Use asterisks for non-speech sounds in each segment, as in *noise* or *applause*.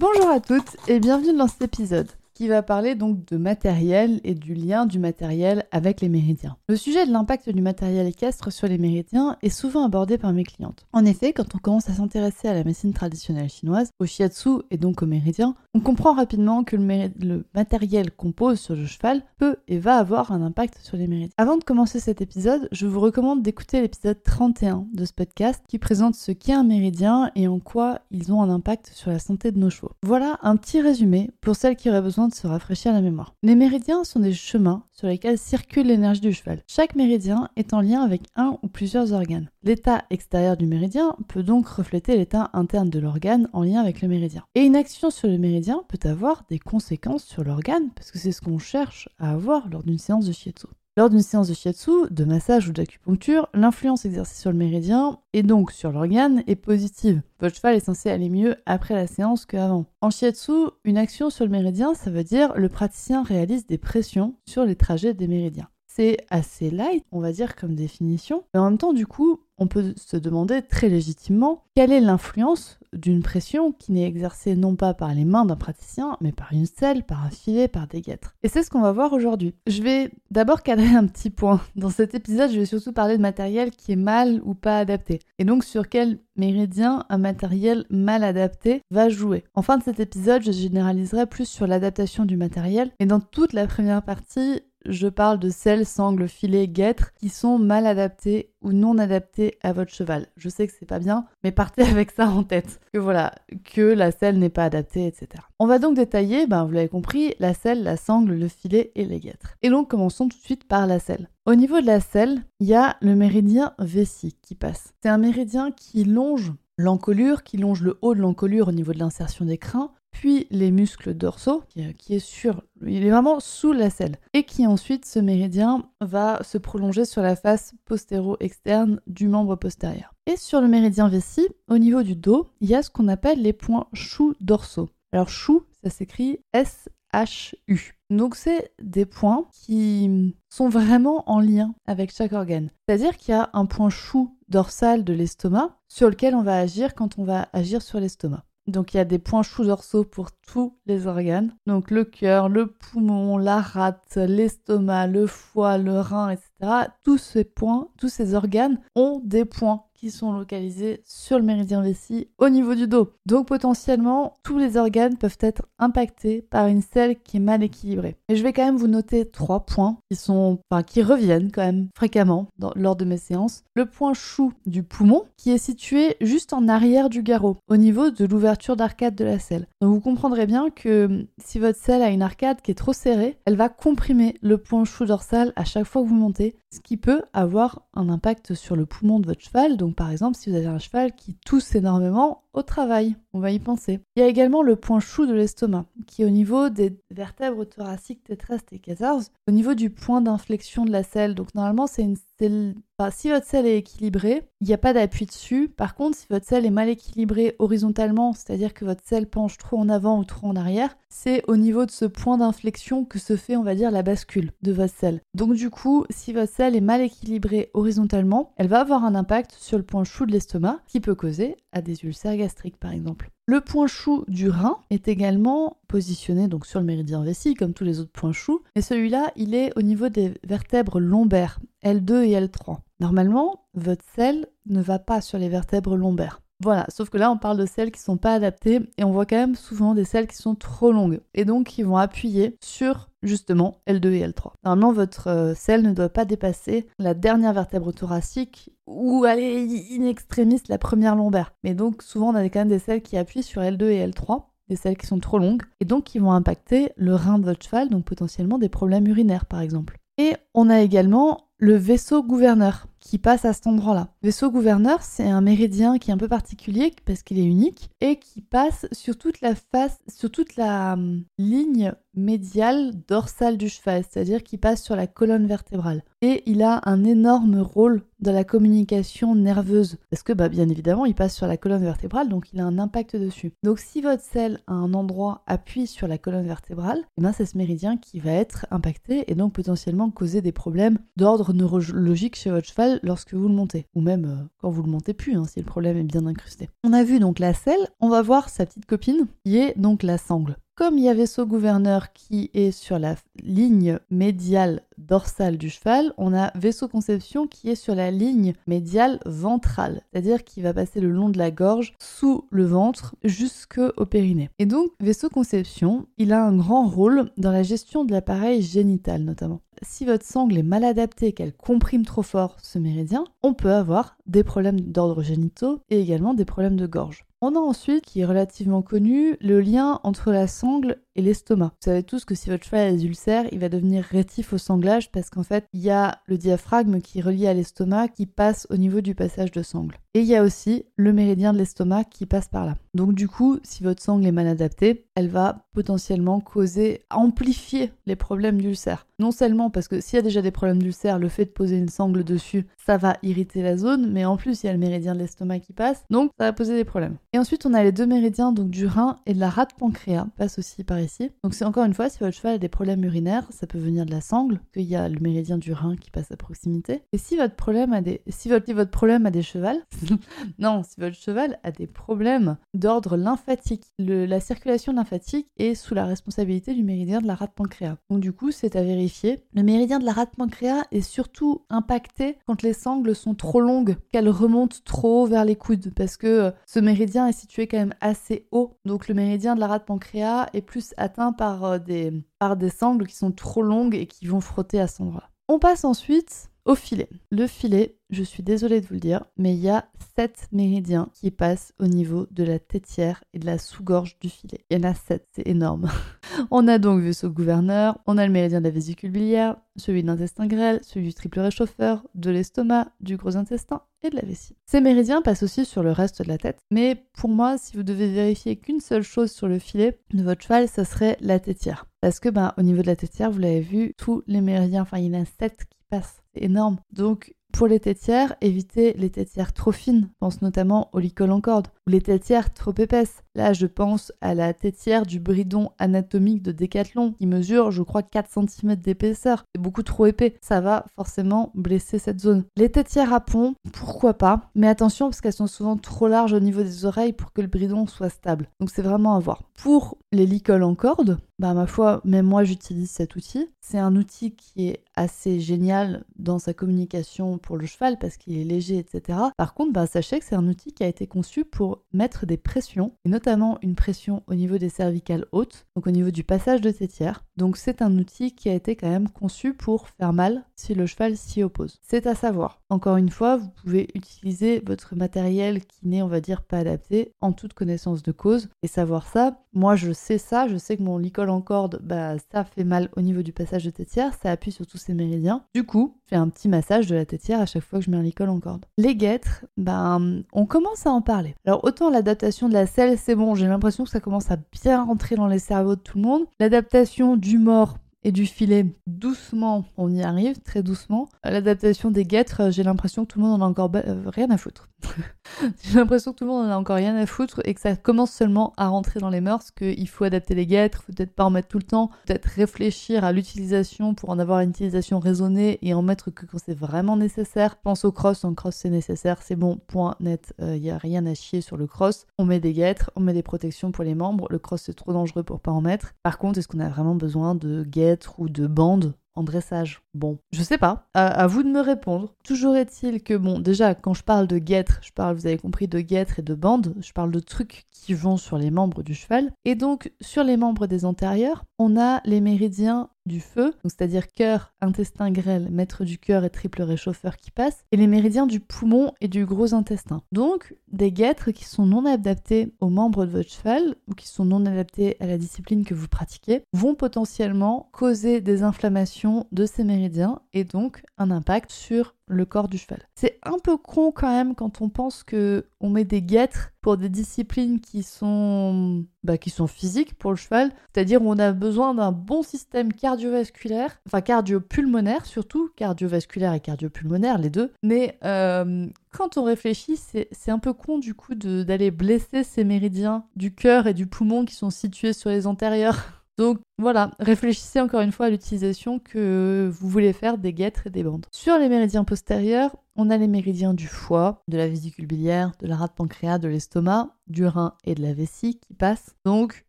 Bonjour à toutes et bienvenue dans cet épisode qui va parler donc de matériel et du lien du matériel avec les méridiens. Le sujet de l'impact du matériel équestre sur les méridiens est souvent abordé par mes clientes. En effet, quand on commence à s'intéresser à la médecine traditionnelle chinoise, au shiatsu et donc aux méridiens, on comprend rapidement que le, matériel qu'on pose sur le cheval peut et va avoir un impact sur les méridiens. Avant de commencer cet épisode, je vous recommande d'écouter l'épisode 31 de ce podcast qui présente ce qu'est un méridien et en quoi ils ont un impact sur la santé de nos chevaux. Voilà un petit résumé pour celles qui auraient besoin de se rafraîchir la mémoire. Les méridiens sont des chemins sur lesquels circule l'énergie du cheval. Chaque méridien est en lien avec un ou plusieurs organes. L'état extérieur du méridien peut donc refléter l'état interne de l'organe en lien avec le méridien. Et une action sur le méridien peut avoir des conséquences sur l'organe parce que c'est ce qu'on cherche à avoir lors d'une séance de shiatsu. Lors d'une séance de shiatsu, de massage ou d'acupuncture, l'influence exercée sur le méridien et donc sur l'organe est positive. Votre cheval est censé aller mieux après la séance qu'avant. En shiatsu, une action sur le méridien, ça veut dire le praticien réalise des pressions sur les trajets des méridiens. C'est assez light, on va dire, comme définition, mais en même temps, du coup, on peut se demander très légitimement quelle est l'influence d'une pression qui n'est exercée non pas par les mains d'un praticien, mais par une selle, par un filet, par des guêtres. Et c'est ce qu'on va voir aujourd'hui. Je vais d'abord cadrer un petit point. Dans cet épisode, je vais surtout parler de matériel qui est mal ou pas adapté. Et donc sur quel méridien un matériel mal adapté va jouer. En fin de cet épisode, je généraliserai plus sur l'adaptation du matériel. Et dans toute la première partie, je parle de selles, sangles, filets, guêtres qui sont mal adaptés ou non adaptés à votre cheval. Je sais que c'est pas bien, mais partez *laughs* avec ça en tête. Que voilà, que la selle n'est pas adaptée, etc. On va donc détailler, ben vous l'avez compris, la selle, la sangle, le filet et les guêtres. Et donc commençons tout de suite par la selle. Au niveau de la selle, il y a le méridien vessie qui passe. C'est un méridien qui longe l'encolure, qui longe le haut de l'encolure au niveau de l'insertion des crins, puis les muscles dorsaux, qui, est sur, il est vraiment sous la selle, et qui ensuite, ce méridien va se prolonger sur la face postéro-externe du membre postérieur. Et sur le méridien vessie, au niveau du dos, il y a ce qu'on appelle les points choux dorsaux. Alors chou, ça s'écrit S-H-U. Donc c'est des points qui sont vraiment en lien avec chaque organe. C'est-à-dire qu'il y a un point chou dorsal de l'estomac sur lequel on va agir quand on va agir sur l'estomac. Donc il y a des points choux dorsaux pour tous les organes. Donc le cœur, le poumon, la rate, l'estomac, le foie, le rein, etc. Tous ces points, tous ces organes ont des points qui sont localisés sur le méridien vessie au niveau du dos. Donc potentiellement, tous les organes peuvent être impactés par une selle qui est mal équilibrée. Et je vais quand même vous noter trois points qui sont, enfin, qui reviennent quand même fréquemment lors de mes séances. Le point chou du poumon, qui est situé juste en arrière du garrot, au niveau de l'ouverture d'arcade de la selle. Donc vous comprendrez bien que si votre selle a une arcade qui est trop serrée, elle va comprimer le point chou dorsal à chaque fois que vous montez, ce qui peut avoir un impact sur le poumon de votre cheval. Par exemple, si vous avez un cheval qui tousse énormément au travail, on va y penser. Il y a également le point chou de l'estomac, qui est au niveau des vertèbres thoraciques T13 et 14, au niveau du point d'inflexion de la selle. Donc normalement, c'est une selle si votre selle est équilibrée, il n'y a pas d'appui dessus. Par contre, si votre selle est mal équilibrée horizontalement, c'est-à-dire que votre selle penche trop en avant ou trop en arrière, c'est au niveau de ce point d'inflexion que se fait, on va dire, la bascule de votre selle. Donc du coup, si votre selle est mal équilibrée horizontalement, elle va avoir un impact sur le point chou de l'estomac qui peut causer à des ulcères gastriques par exemple. Le point chou du rein est également positionné donc sur le méridien vessie comme tous les autres points choux, mais celui-là, il est au niveau des vertèbres lombaires, L2 et L3. Normalement, votre selle ne va pas sur les vertèbres lombaires. Voilà, sauf que là on parle de selles qui sont pas adaptées et on voit quand même souvent des selles qui sont trop longues et donc qui vont appuyer sur justement L2 et L3. Normalement votre euh, selle ne doit pas dépasser la dernière vertèbre thoracique ou aller in extremis la première lombaire. Mais donc souvent on a quand même des selles qui appuient sur L2 et L3 des selles qui sont trop longues et donc qui vont impacter le rein de votre cheval, donc potentiellement des problèmes urinaires par exemple. Et on a également le vaisseau gouverneur qui passe à cet endroit-là. Vaisseau gouverneur, c'est un méridien qui est un peu particulier parce qu'il est unique et qui passe sur toute la face, sur toute la hum, ligne médiale dorsale du cheval, c'est-à-dire qu'il passe sur la colonne vertébrale. Et il a un énorme rôle dans la communication nerveuse, parce que bah, bien évidemment, il passe sur la colonne vertébrale, donc il a un impact dessus. Donc si votre selle à un endroit appuie sur la colonne vertébrale, eh ben, c'est ce méridien qui va être impacté et donc potentiellement causer des problèmes d'ordre neurologique chez votre cheval lorsque vous le montez, ou même euh, quand vous le montez plus, hein, si le problème est bien incrusté. On a vu donc la selle, on va voir sa petite copine, qui est donc la sangle. Comme il y a vaisseau gouverneur qui est sur la ligne médiale dorsale du cheval, on a vaisseau conception qui est sur la ligne médiale ventrale, c'est-à-dire qui va passer le long de la gorge, sous le ventre, jusqu'au périnée. Et donc, vaisseau conception, il a un grand rôle dans la gestion de l'appareil génital notamment si votre sangle est mal adaptée, qu'elle comprime trop fort ce méridien, on peut avoir des problèmes d'ordre génitaux et également des problèmes de gorge. On a ensuite, qui est relativement connu, le lien entre la sangle et l'estomac. Vous savez tous que si votre cheval a des ulcères, il va devenir rétif au sanglage parce qu'en fait, il y a le diaphragme qui est relié à l'estomac qui passe au niveau du passage de sangle. Et il y a aussi le méridien de l'estomac qui passe par là. Donc du coup, si votre sangle est mal adaptée, elle va potentiellement causer, amplifier les problèmes d'ulcère. Non seulement parce que s'il y a déjà des problèmes d'ulcère, le fait de poser une sangle dessus, ça va irriter la zone, mais en plus il y a le méridien de l'estomac qui passe, donc ça va poser des problèmes. Et ensuite on a les deux méridiens donc du rein et de la rate pancréas, passe aussi par ici. Donc c'est encore une fois, si votre cheval a des problèmes urinaires, ça peut venir de la sangle, qu'il y a le méridien du rein qui passe à proximité. Et si votre problème a des, si votre, votre problème a des chevals, *laughs* non, si votre cheval a des problèmes d'ordre lymphatique, la circulation lymphatique est sous la responsabilité du méridien de la rate pancréas. Donc du coup, c'est à vérifier. Le méridien de la rate pancréas est surtout impacté quand les sangles sont trop longues, qu'elles remontent trop vers les coudes, parce que euh, ce méridien est situé quand même assez haut. Donc le méridien de la rate pancréas est plus atteint par, euh, des, par des sangles qui sont trop longues et qui vont frotter à cet endroit. On passe ensuite au filet. Le filet, je suis désolée de vous le dire, mais il y a 7 méridiens qui passent au niveau de la tétière et de la sous-gorge du filet. Il y en a 7, c'est énorme. *laughs* on a donc vu ce gouverneur, on a le méridien de la vésicule biliaire, celui de l'intestin grêle, celui du triple réchauffeur, de l'estomac, du gros intestin et de la vessie. Ces méridiens passent aussi sur le reste de la tête, mais pour moi, si vous devez vérifier qu'une seule chose sur le filet de votre cheval, ça serait la tétière. Parce que ben, au niveau de la tétière, vous l'avez vu, tous les méridiens, enfin il y en a 7 qui passent. C'est énorme. Donc pour les tétières, évitez les tétières trop fines. Pense notamment au licol en corde ou les tétières trop épaisses. Là, je pense à la tétière du bridon anatomique de Décathlon qui mesure, je crois, 4 cm d'épaisseur. C'est beaucoup trop épais. Ça va forcément blesser cette zone. Les tétières à pont, pourquoi pas? Mais attention parce qu'elles sont souvent trop larges au niveau des oreilles pour que le bridon soit stable. Donc c'est vraiment à voir. Pour les licoles en corde, bah ma foi, même moi j'utilise cet outil. C'est un outil qui est assez génial dans sa communication pour le cheval parce qu'il est léger, etc. Par contre, bah, sachez que c'est un outil qui a été conçu pour mettre des pressions, notamment une pression au niveau des cervicales hautes, donc au niveau du passage de tétière. Donc c'est un outil qui a été quand même conçu pour faire mal si le cheval s'y oppose. C'est à savoir. Encore une fois, vous pouvez utiliser votre matériel qui n'est, on va dire, pas adapté en toute connaissance de cause et savoir ça. Moi, je sais ça, je sais que mon licol en corde, bah, ça fait mal au niveau du passage de tétière, ça appuie sur tous ces méridiens. Du coup, je fais un petit massage de la tétière à chaque fois que je mets un licol en corde. Les guêtres, ben, on commence à en parler. Alors, autant l'adaptation de la selle, c'est bon, j'ai l'impression que ça commence à bien rentrer dans les cerveaux de tout le monde. L'adaptation du mort, et du filet, doucement, on y arrive, très doucement. L'adaptation des guêtres, j'ai l'impression que tout le monde en a encore euh, rien à foutre. *laughs* J'ai l'impression que tout le monde en a encore rien à foutre et que ça commence seulement à rentrer dans les mœurs, qu'il faut adapter les guêtres, peut-être pas en mettre tout le temps, peut-être réfléchir à l'utilisation pour en avoir une utilisation raisonnée et en mettre que quand c'est vraiment nécessaire. Pense au cross, en cross c'est nécessaire, c'est bon, point net, il euh, a rien à chier sur le cross. On met des guêtres, on met des protections pour les membres, le cross c'est trop dangereux pour pas en mettre. Par contre, est-ce qu'on a vraiment besoin de guêtres ou de bandes dressage Bon, je sais pas. À, vous de me répondre. Toujours est-il que, bon, déjà, quand je parle de guêtre, je parle, vous avez compris, de guêtre et de bande. Je parle de trucs qui vont sur les membres du cheval. Et donc, sur les membres des antérieurs, on a les méridiens du feu, c'est-à-dire cœur, intestin grêle, maître du cœur et triple réchauffeur qui passe, et les méridiens du poumon et du gros intestin. Donc, des guêtres qui sont non adaptés aux membres de votre cheval ou qui sont non adaptés à la discipline que vous pratiquez vont potentiellement causer des inflammations de ces méridiens et donc un impact sur le corps du cheval. C'est un peu con quand même quand on pense que on met des guêtres pour des disciplines qui sont bah, qui sont physiques pour le cheval, c'est-à-dire on a besoin d'un bon système cardiovasculaire, enfin cardiopulmonaire surtout, cardiovasculaire et cardiopulmonaire les deux. Mais euh, quand on réfléchit, c'est un peu con du coup d'aller blesser ces méridiens du cœur et du poumon qui sont situés sur les antérieurs. *laughs* Donc voilà, réfléchissez encore une fois à l'utilisation que vous voulez faire des guêtres et des bandes. Sur les méridiens postérieurs, on a les méridiens du foie, de la vésicule biliaire, de la rate pancréas, de l'estomac, du rein et de la vessie qui passent. Donc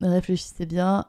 réfléchissez bien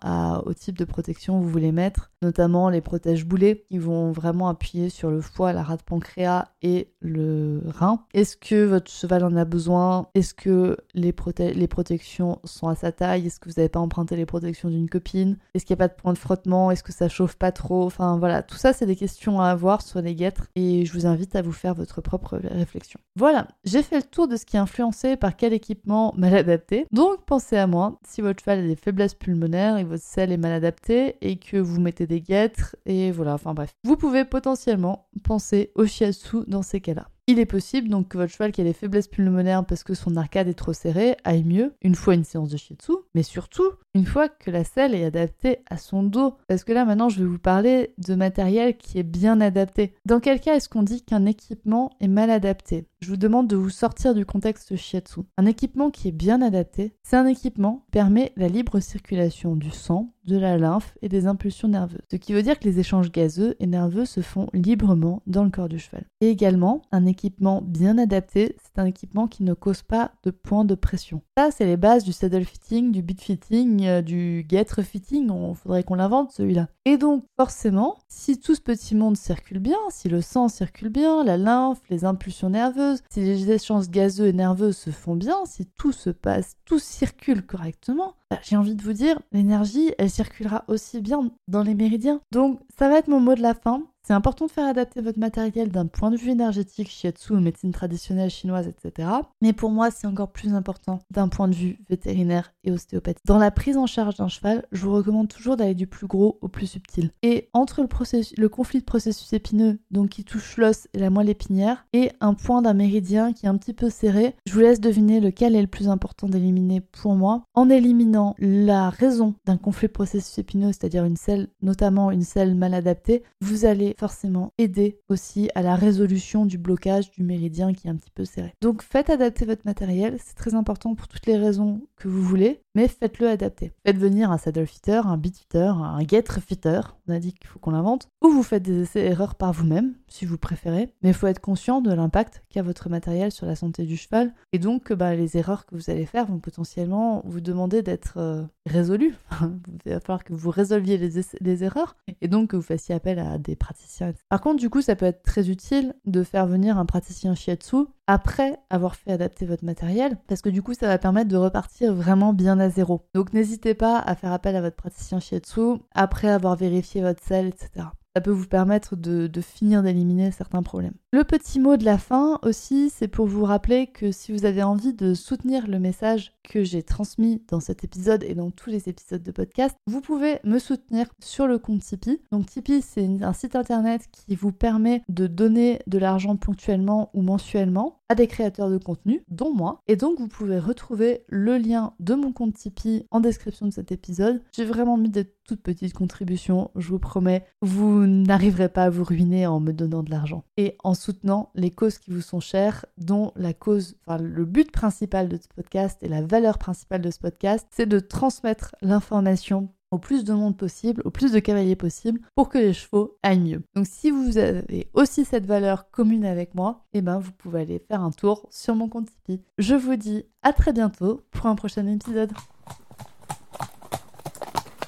au type de protection que vous voulez mettre, notamment les protèges boulets qui vont vraiment appuyer sur le foie, la rate pancréas et le rein. Est-ce que votre cheval en a besoin? Est-ce que les, protections sont à sa taille? Est-ce que vous n'avez pas emprunté les protections d'une copine? De point de frottement Est-ce que ça chauffe pas trop? Enfin voilà, tout ça c'est des questions à avoir sur les guêtres et je vous invite à vous faire votre propre réflexion. Voilà, j'ai fait le tour de ce qui est influencé par quel équipement mal adapté. Donc pensez à moi si votre cheval a des faiblesses pulmonaires et votre selle est mal adapté et que vous mettez des guêtres et voilà, enfin bref. Vous pouvez potentiellement penser au shiatsu dans ces cas-là. Il est possible donc que votre cheval qui a des faiblesses pulmonaires parce que son arcade est trop serré aille mieux une fois une séance de shiatsu, mais surtout une fois que la selle est adaptée à son dos. Parce que là maintenant je vais vous parler de matériel qui est bien adapté. Dans quel cas est-ce qu'on dit qu'un équipement est mal adapté? Je vous demande de vous sortir du contexte shiatsu. Un équipement qui est bien adapté, c'est un équipement qui permet la libre circulation du sang, de la lymphe et des impulsions nerveuses. Ce qui veut dire que les échanges gazeux et nerveux se font librement dans le corps du cheval. Et également, un équipement bien adapté, c'est un équipement qui ne cause pas de points de pression. Ça, c'est les bases du saddle fitting, du beat fitting, euh, du gêtre fitting. Il faudrait qu'on l'invente celui-là. Et donc, forcément, si tout ce petit monde circule bien, si le sang circule bien, la lymphe, les impulsions nerveuses, si les échanges gazeux et nerveux se font bien, si tout se passe, tout circule correctement, j'ai envie de vous dire, l'énergie, elle circulera aussi bien dans les méridiens. Donc, ça va être mon mot de la fin. C'est important de faire adapter votre matériel d'un point de vue énergétique, shiatsu, médecine traditionnelle chinoise, etc. Mais pour moi, c'est encore plus important d'un point de vue vétérinaire et ostéopathique. Dans la prise en charge d'un cheval, je vous recommande toujours d'aller du plus gros au plus subtil. Et entre le, le conflit de processus épineux, donc qui touche l'os et la moelle épinière, et un point d'un méridien qui est un petit peu serré, je vous laisse deviner lequel est le plus important d'éliminer pour moi. En éliminant la raison d'un conflit de processus épineux, c'est-à-dire une selle, notamment une selle mal adaptée, vous allez forcément aider aussi à la résolution du blocage du méridien qui est un petit peu serré. Donc faites adapter votre matériel, c'est très important pour toutes les raisons que vous voulez, mais faites-le adapter. Faites venir un saddle fitter, un beat fitter, un get fitter, on a dit qu'il faut qu'on l'invente, ou vous faites des essais-erreurs par vous-même, si vous préférez, mais il faut être conscient de l'impact qu'a votre matériel sur la santé du cheval, et donc bah, les erreurs que vous allez faire vont potentiellement vous demander d'être euh, *laughs* il va falloir que vous résolviez les, les erreurs, et donc que vous fassiez appel à des Par contre, du coup, ça peut être très utile de faire venir un praticien shiatsu après avoir fait adapter votre matériel, parce que du coup, ça va permettre de repartir vraiment bien à zéro. Donc n'hésitez pas à faire appel à votre praticien shiatsu après avoir vérifié votre selle, etc. Ça peut vous permettre de finir d'éliminer certains problèmes. Le petit mot de la fin aussi, c'est pour vous rappeler que si vous avez envie de soutenir le message que j'ai transmis dans cet épisode et dans tous les épisodes de podcast, vous pouvez me soutenir sur le compte Tipeee. Donc Tipeee, c'est un site internet qui vous permet de donner de l'argent ponctuellement ou mensuellement à des créateurs de contenu, dont moi. Et donc vous pouvez retrouver le lien de mon compte Tipeee en description de cet épisode. J'ai vraiment mis des toutes petites contributions, je vous promets, vous n'arriverez pas à vous ruiner en me donnant de l'argent. Et en soutenant les causes qui vous sont chères, dont la cause, enfin le but principal de ce podcast et la valeur principale de ce podcast, c'est de transmettre l'information au plus de monde possible, au plus de cavaliers possible, pour que les chevaux aillent mieux. Donc si vous avez aussi cette valeur commune avec moi, eh ben vous pouvez aller faire un tour sur mon compte Tipeee. Je vous dis à très bientôt pour un prochain épisode.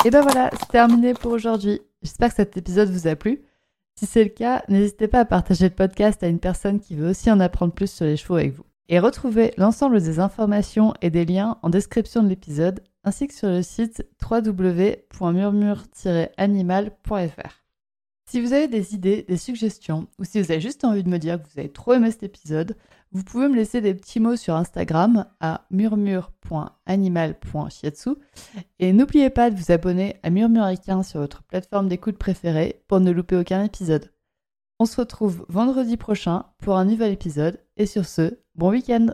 Et ben voilà, c'est terminé pour aujourd'hui. J'espère que cet épisode vous a plu. Si c'est le cas, n'hésitez pas à partager le podcast à une personne qui veut aussi en apprendre plus sur les chevaux avec vous. Et retrouvez l'ensemble des informations et des liens en description de l'épisode ainsi que sur le site www.murmure-animal.fr. Si vous avez des idées, des suggestions, ou si vous avez juste envie de me dire que vous avez trop aimé cet épisode, vous pouvez me laisser des petits mots sur Instagram à murmure.animal.shiatsu et n'oubliez pas de vous abonner à Murmuricain sur votre plateforme d'écoute préférée pour ne louper aucun épisode. On se retrouve vendredi prochain pour un nouvel épisode et sur ce, bon week-end